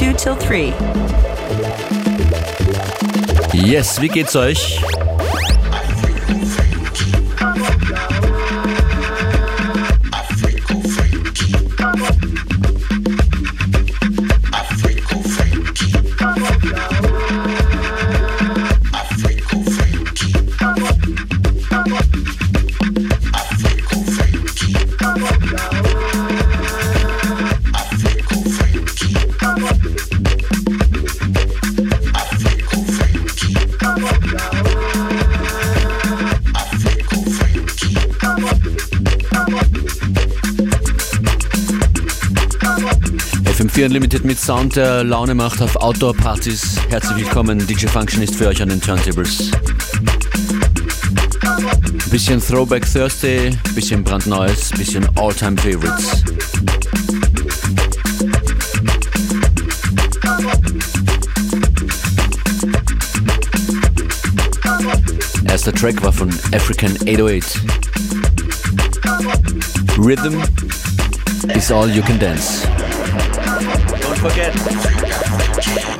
2 till 3. Yes, wie geht's euch? FM4 Unlimited mit Sound, der Laune macht auf Outdoor-Partys. Herzlich willkommen, DJ Function ist für euch an den Turntables. Bisschen Throwback Thursday, bisschen brandneues, bisschen All-Time Favorites. Erster Track war von African 808. Rhythm is all you can dance. Forget.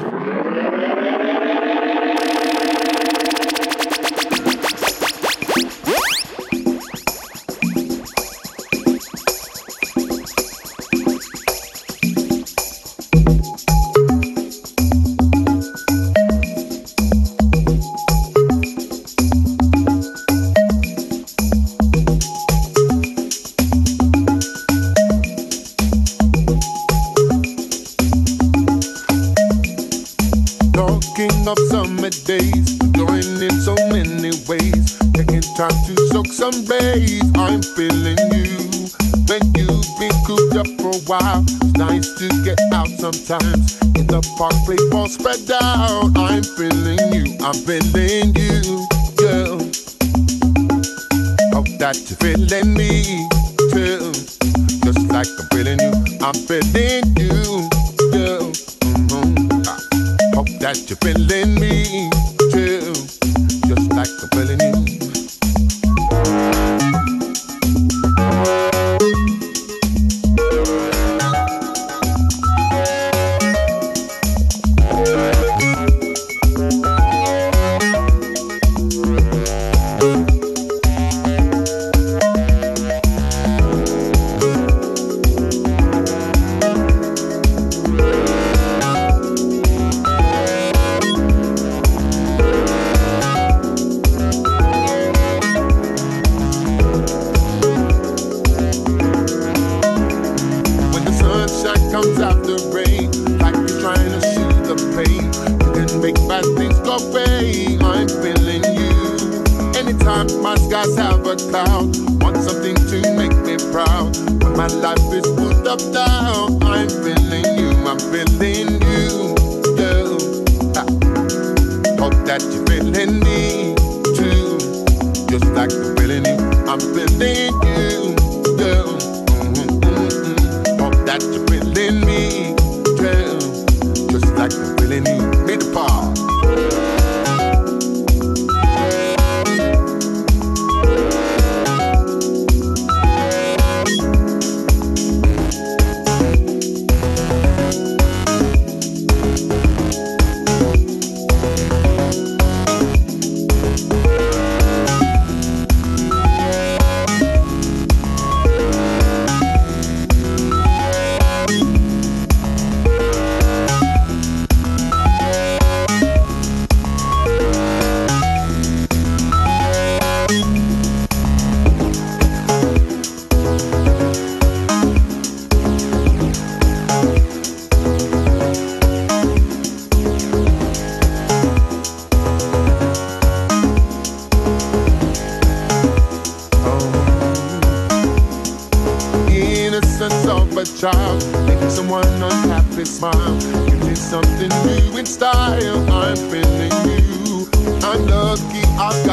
I've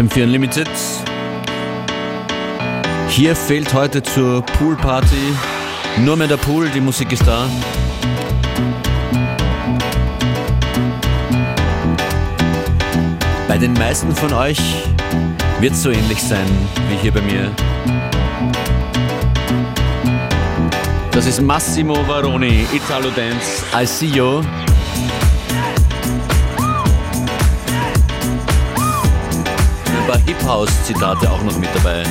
FM4 Unlimited. Hier fehlt heute zur Poolparty nur mehr der Pool, die Musik ist da. Bei den meisten von euch wird es so ähnlich sein wie hier bei mir. Das ist Massimo Varoni, Italo Dance, I See You. Hip-House-Zitate auch noch mit dabei.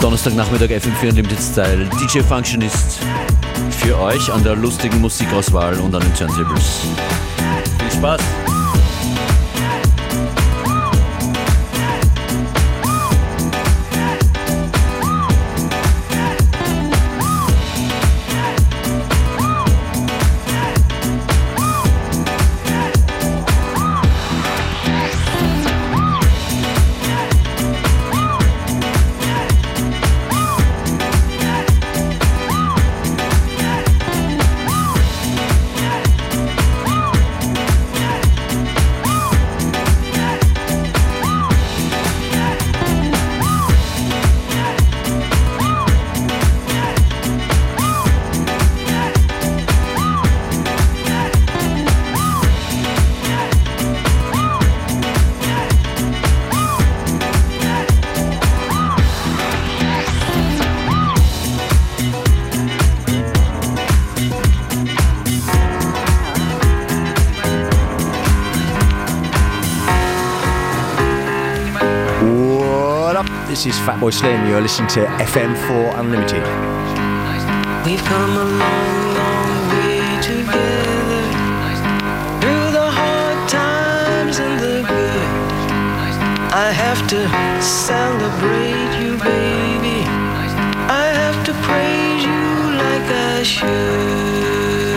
Donnerstagnachmittag FM4 Unlimited Style. DJ Functionist für euch an der lustigen Musikauswahl und an den Turntables. Viel Spaß! This is Fatboy Slim. You're listening to FM4 Unlimited. We've come a long, long way together through the hard times and the good. I have to celebrate you, baby. I have to praise you like I should.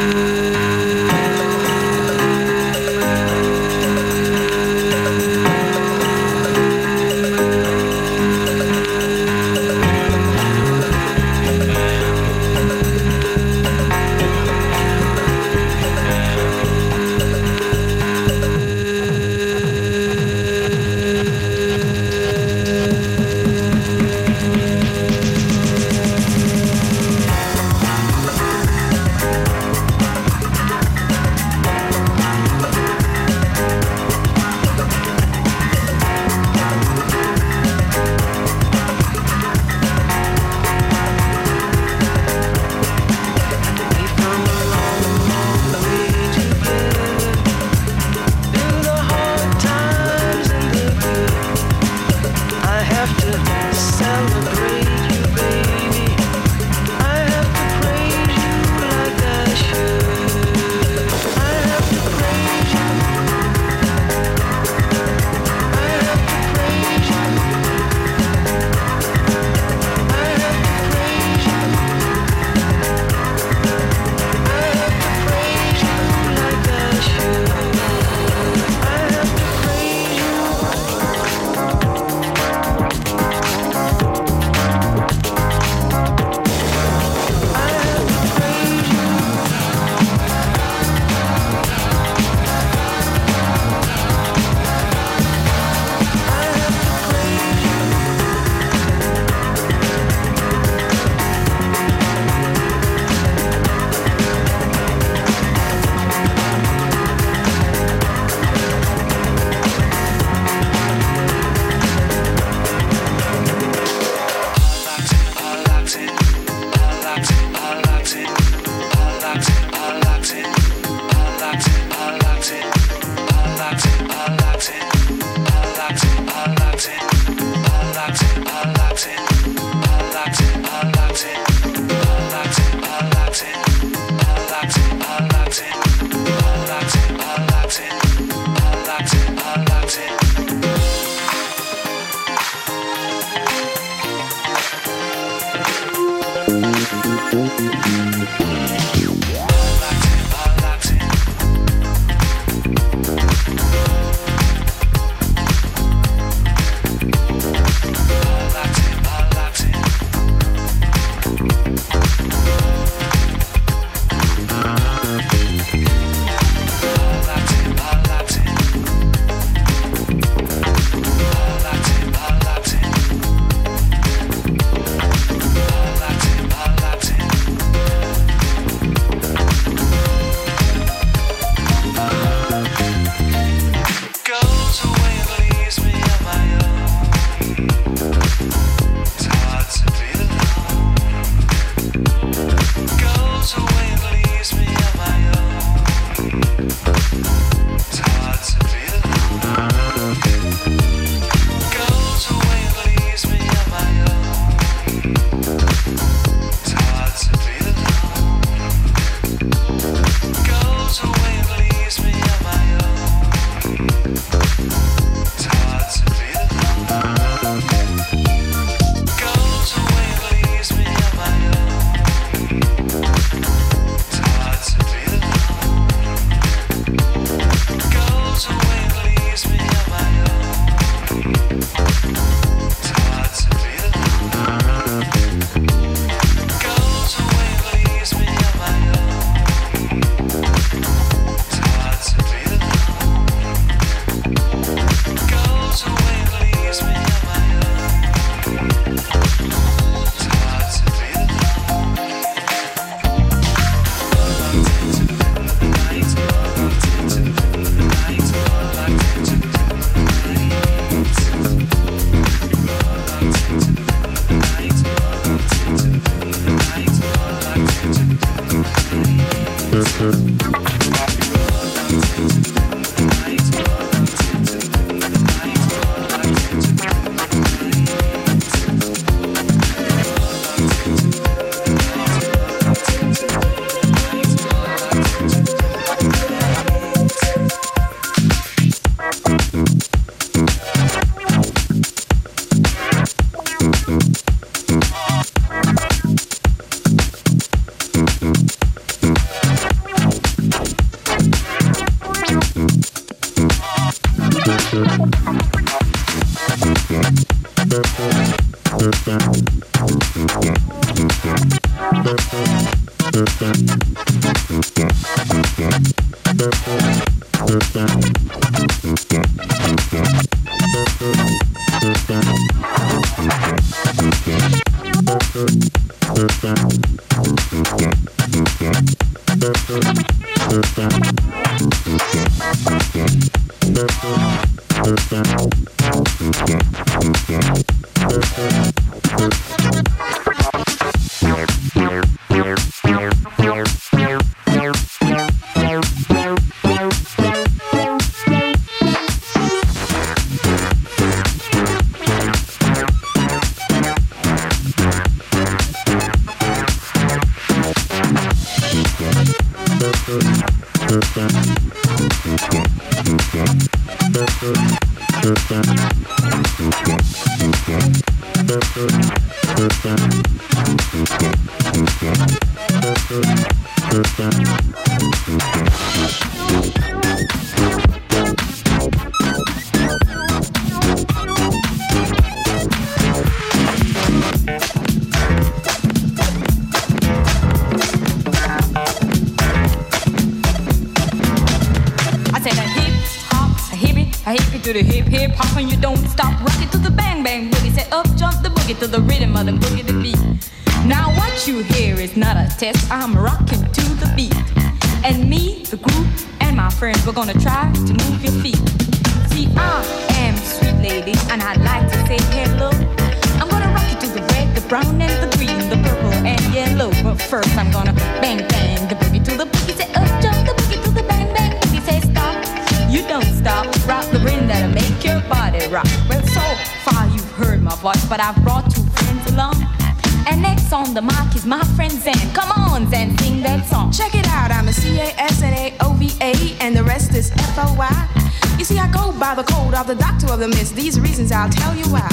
I'll tell you why.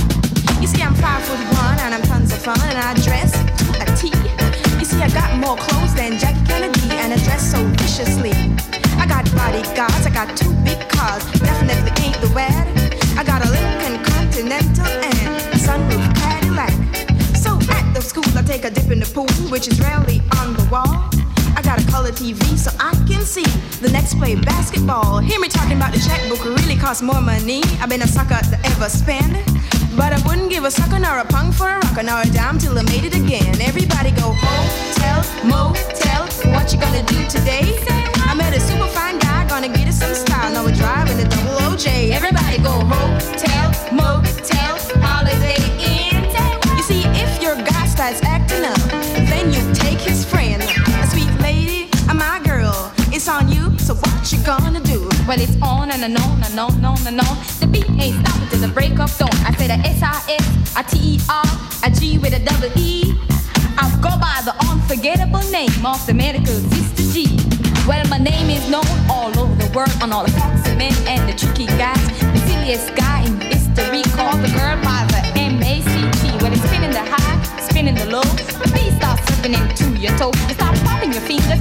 You see, I'm five foot one and I'm tons of fun, and I dress a T. You see, I got more clothes than Jack Kennedy, and I dress so viciously. I got bodyguards, I got two big cars, definitely ain't the wet. I got a Lincoln Continental and a sunroof Cadillac. So at the school, I take a dip in the pool, which is rarely on the wall color TV so I can see the next play basketball. Hear me talking about the checkbook really costs more money. I've been a sucker to ever spend. But I wouldn't give a sucker nor a punk for a rocker nor a dime till I made it again. Everybody go hotel, motel, what you gonna do today? I met a super fine guy, gonna get us some style. Now we're driving a double OJ. Everybody go hotel, motel, she gonna do? Well, it's on and, and on and on and on and on. The beat ain't stopping till the break of dawn. I say the S-I-S, a T-E-R, a G with a double E. I go by the unforgettable name of the medical sister G. Well, my name is known all over the world on all the facts and men and the tricky guys. The silliest guy in history called the girl by the M-A-C-G. Well, it's spinning the high, spinning the low. The beat starts slipping into your toes. You start popping your fingers,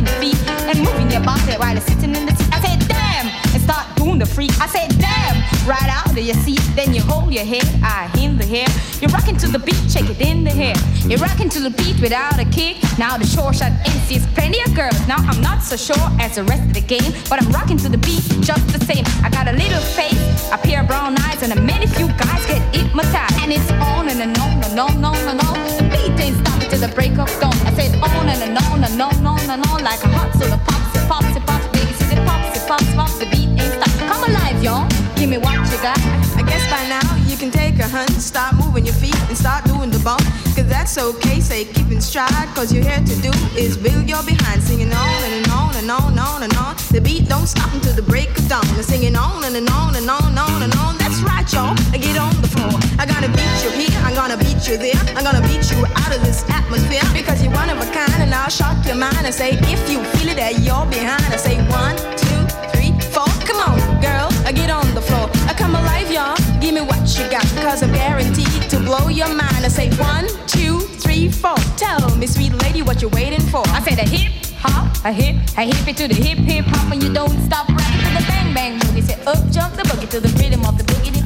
stomping feet, and moving your body while you're sitting in the seat. I said, damn, and start doing the freak. I said, damn, right out of your seat. Then you hold your head, I in the hair. You're rocking to the beat, check it in the hair. You're rocking to the beat without a kick. Now the short shot MC's plenty of girls. Now I'm not so sure as the rest of the game, but I'm rocking to the beat just the same. I got a little face, a pair of brown eyes, and a many few guys get hypnotized. And it's on and, on and on and on and on. The beat ain't stopping till the break of dawn. I said on and, on and on and on and on like a hot soda pops, it pops, it pops, baby, see it pops, it pops, pops. The beat ain't stop. Come alive, y'all. Give me what you got. I guess by now you can take a hunt, start moving your feet and start doing the bump. Cause that's okay, say keep in stride. Cause you're here to do is build your behind, singing on and, and on and on and on and on. The beat don't stop until the break of dawn. They're singing on and, and on and on and on and on. That's right, y'all. Get on the floor. I gotta beat you here, I'm gonna beat you there. I'm gonna beat you out of this atmosphere. Because you're one of a kind and I'll shock your mind and say, if you feel it that you're behind, I say one, two, three, four. Come on, girl, I get on the floor. I come alive, y'all. Give me what you got, cause I'm guaranteed to blow your mind. I say one, two, three, four. Tell me, sweet lady, what you're waiting for. I say the hip hop, a hip, a hip it to the hip hip hop, and you don't stop rapping to the bang bang boogie. Say up jump the boogie to the rhythm of the boogie.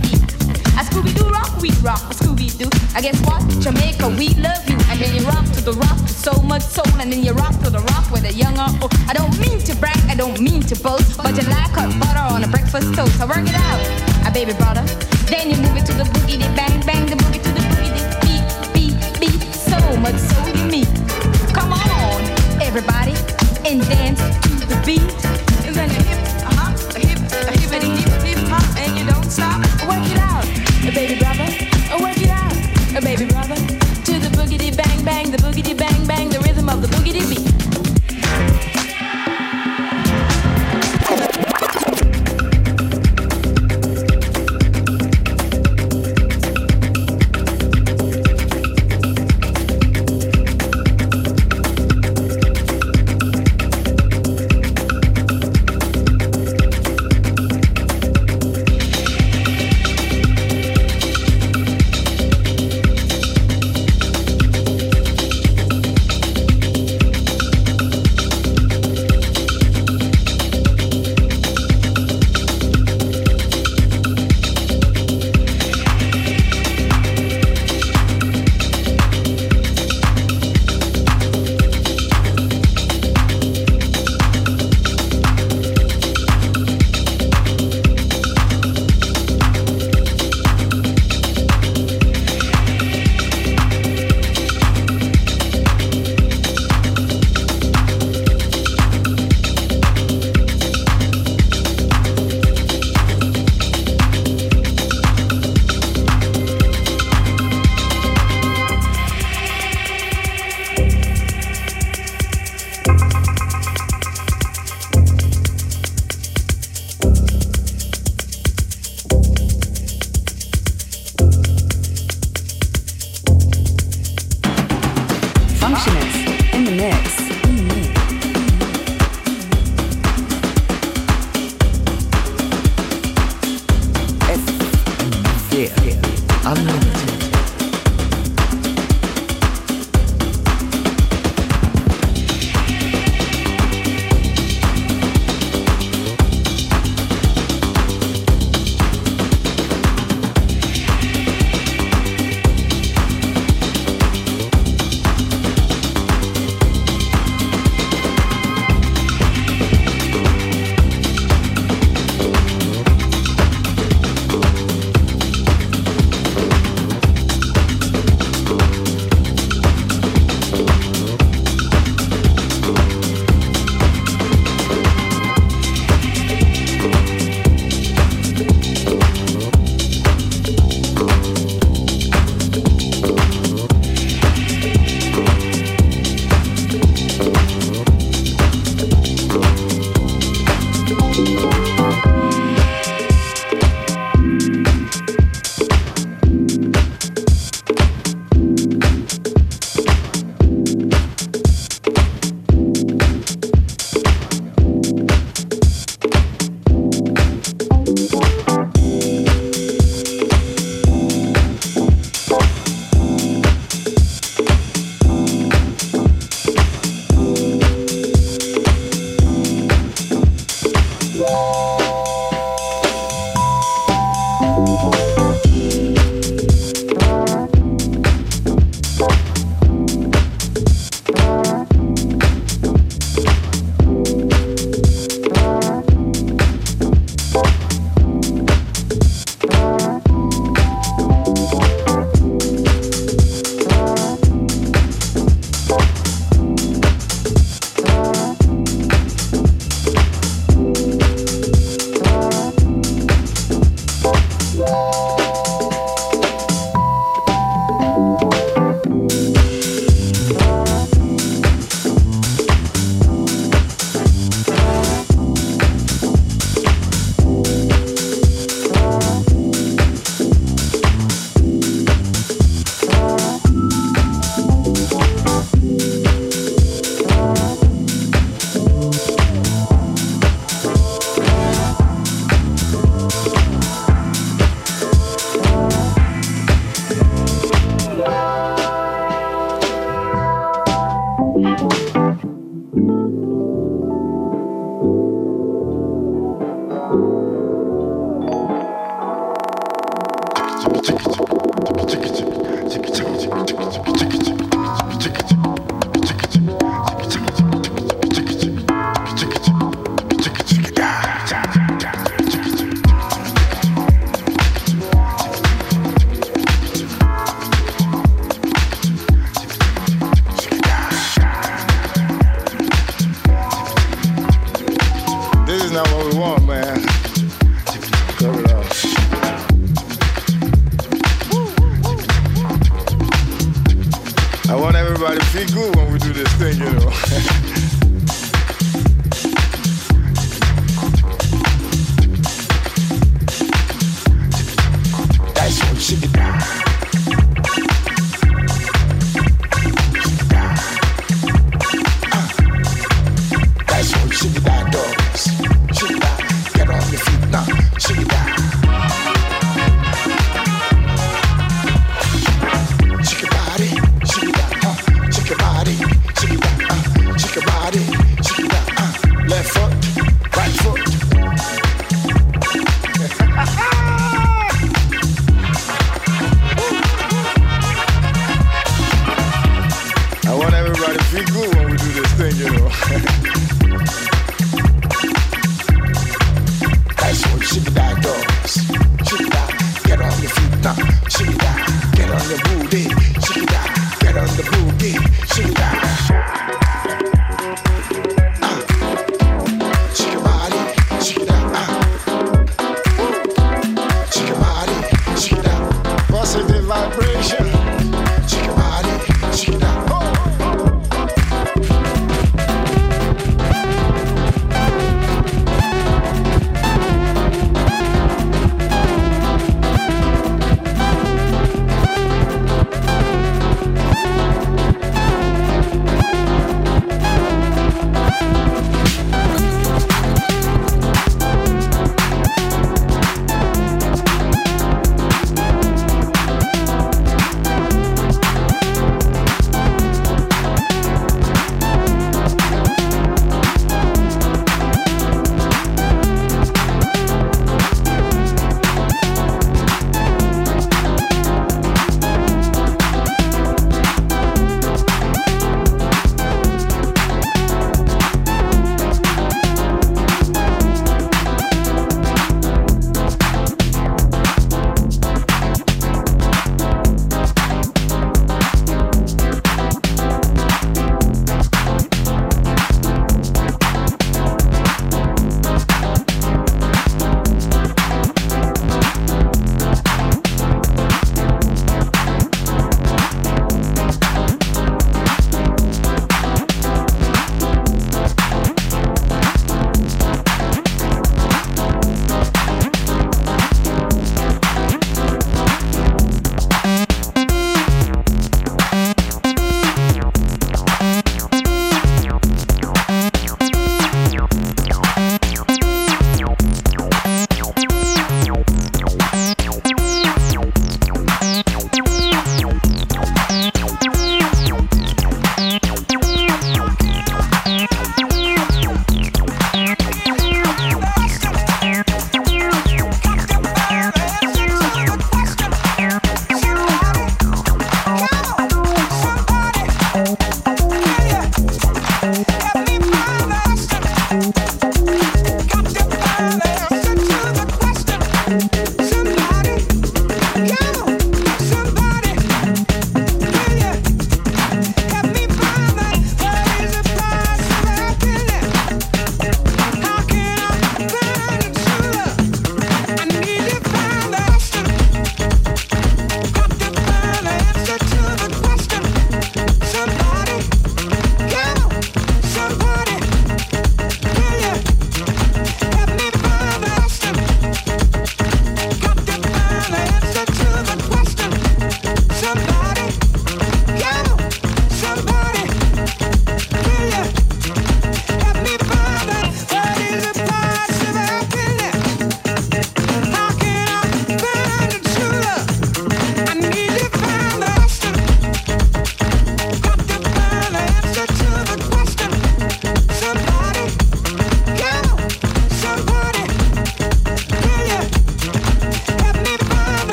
A Scooby Doo rock, we rock, a Scooby Doo. I guess what? Jamaica, we love you. And then you rock to the rock so much soul, and then you rock to the rock with a young or. I don't mean to brag, I don't mean to boast, but you like hot butter on a breakfast toast. I work it out, a baby brother. Then you move it to the boogie, bang bang, the boogie to the boogie, beat beat beat. So much soul you meet. Come on, everybody, and dance to the beat. And then a hip, a hop, a hip, a hippity hip, hip hop, and you don't stop. Work it out, a baby brother.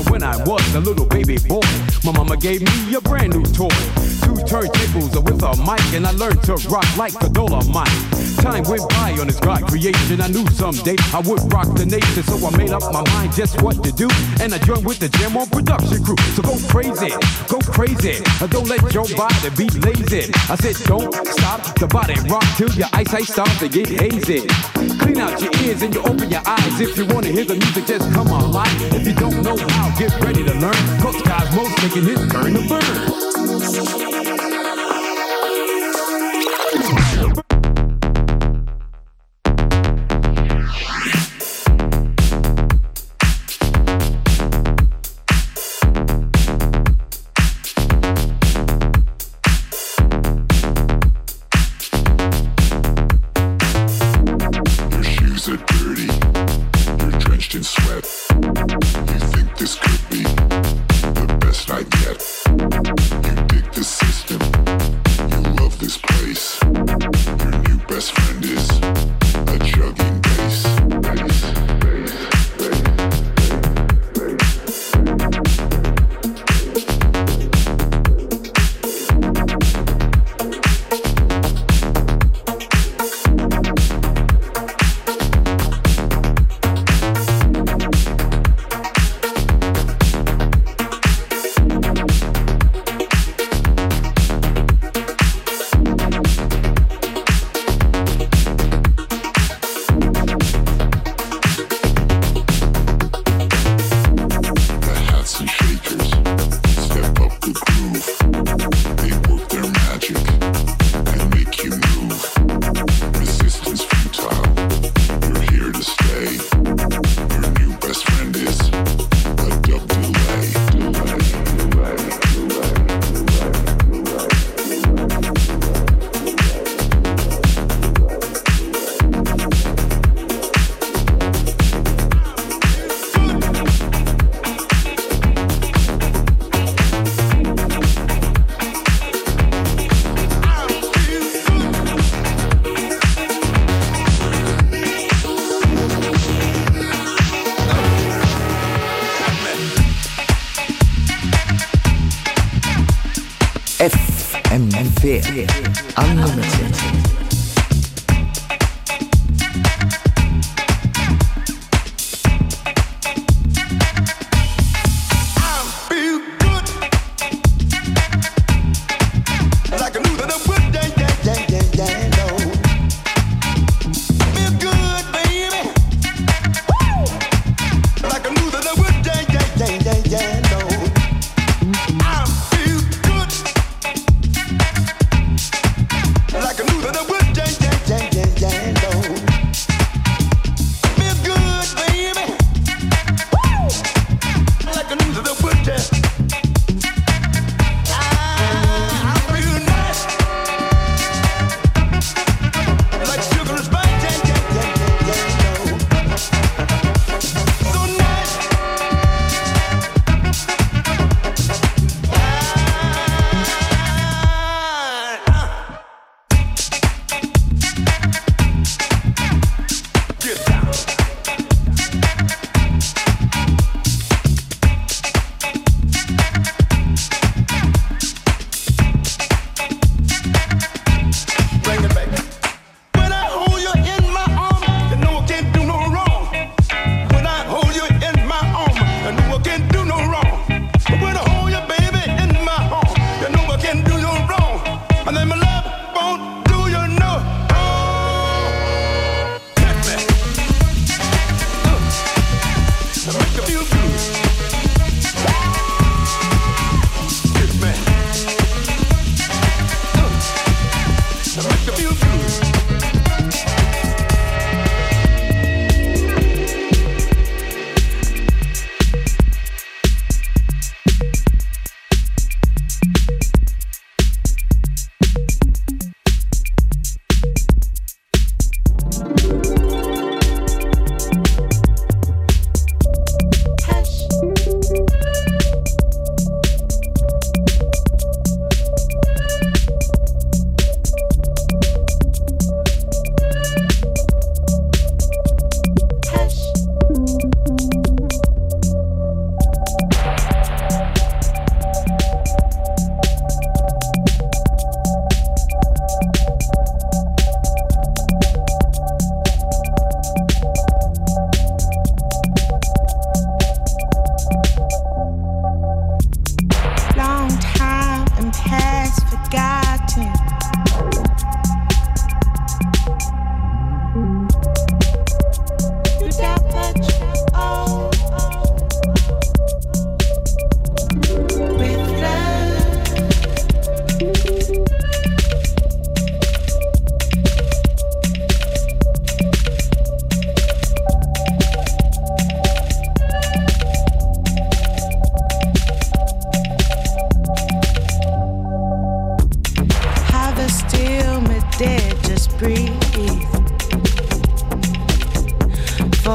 So when I was a little baby boy, my mama gave me a brand new toy. Two turntables with a mic, and I learned to rock like the Dolomite. Time went by on this God creation. I knew someday I would rock the nation, so I made up my mind just what to do. And I joined with the Jam on production crew. So go crazy, go crazy. Don't let your body be lazy. I said, don't stop the body rock till your eyesight starts to get hazy. Clean out your ears and you open your eyes. If you wanna hear the music, just come alive. If you don't know how, get ready to learn. Cause most taking his turn to burn. Fear. Unlimited.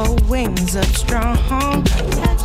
for wings of strong.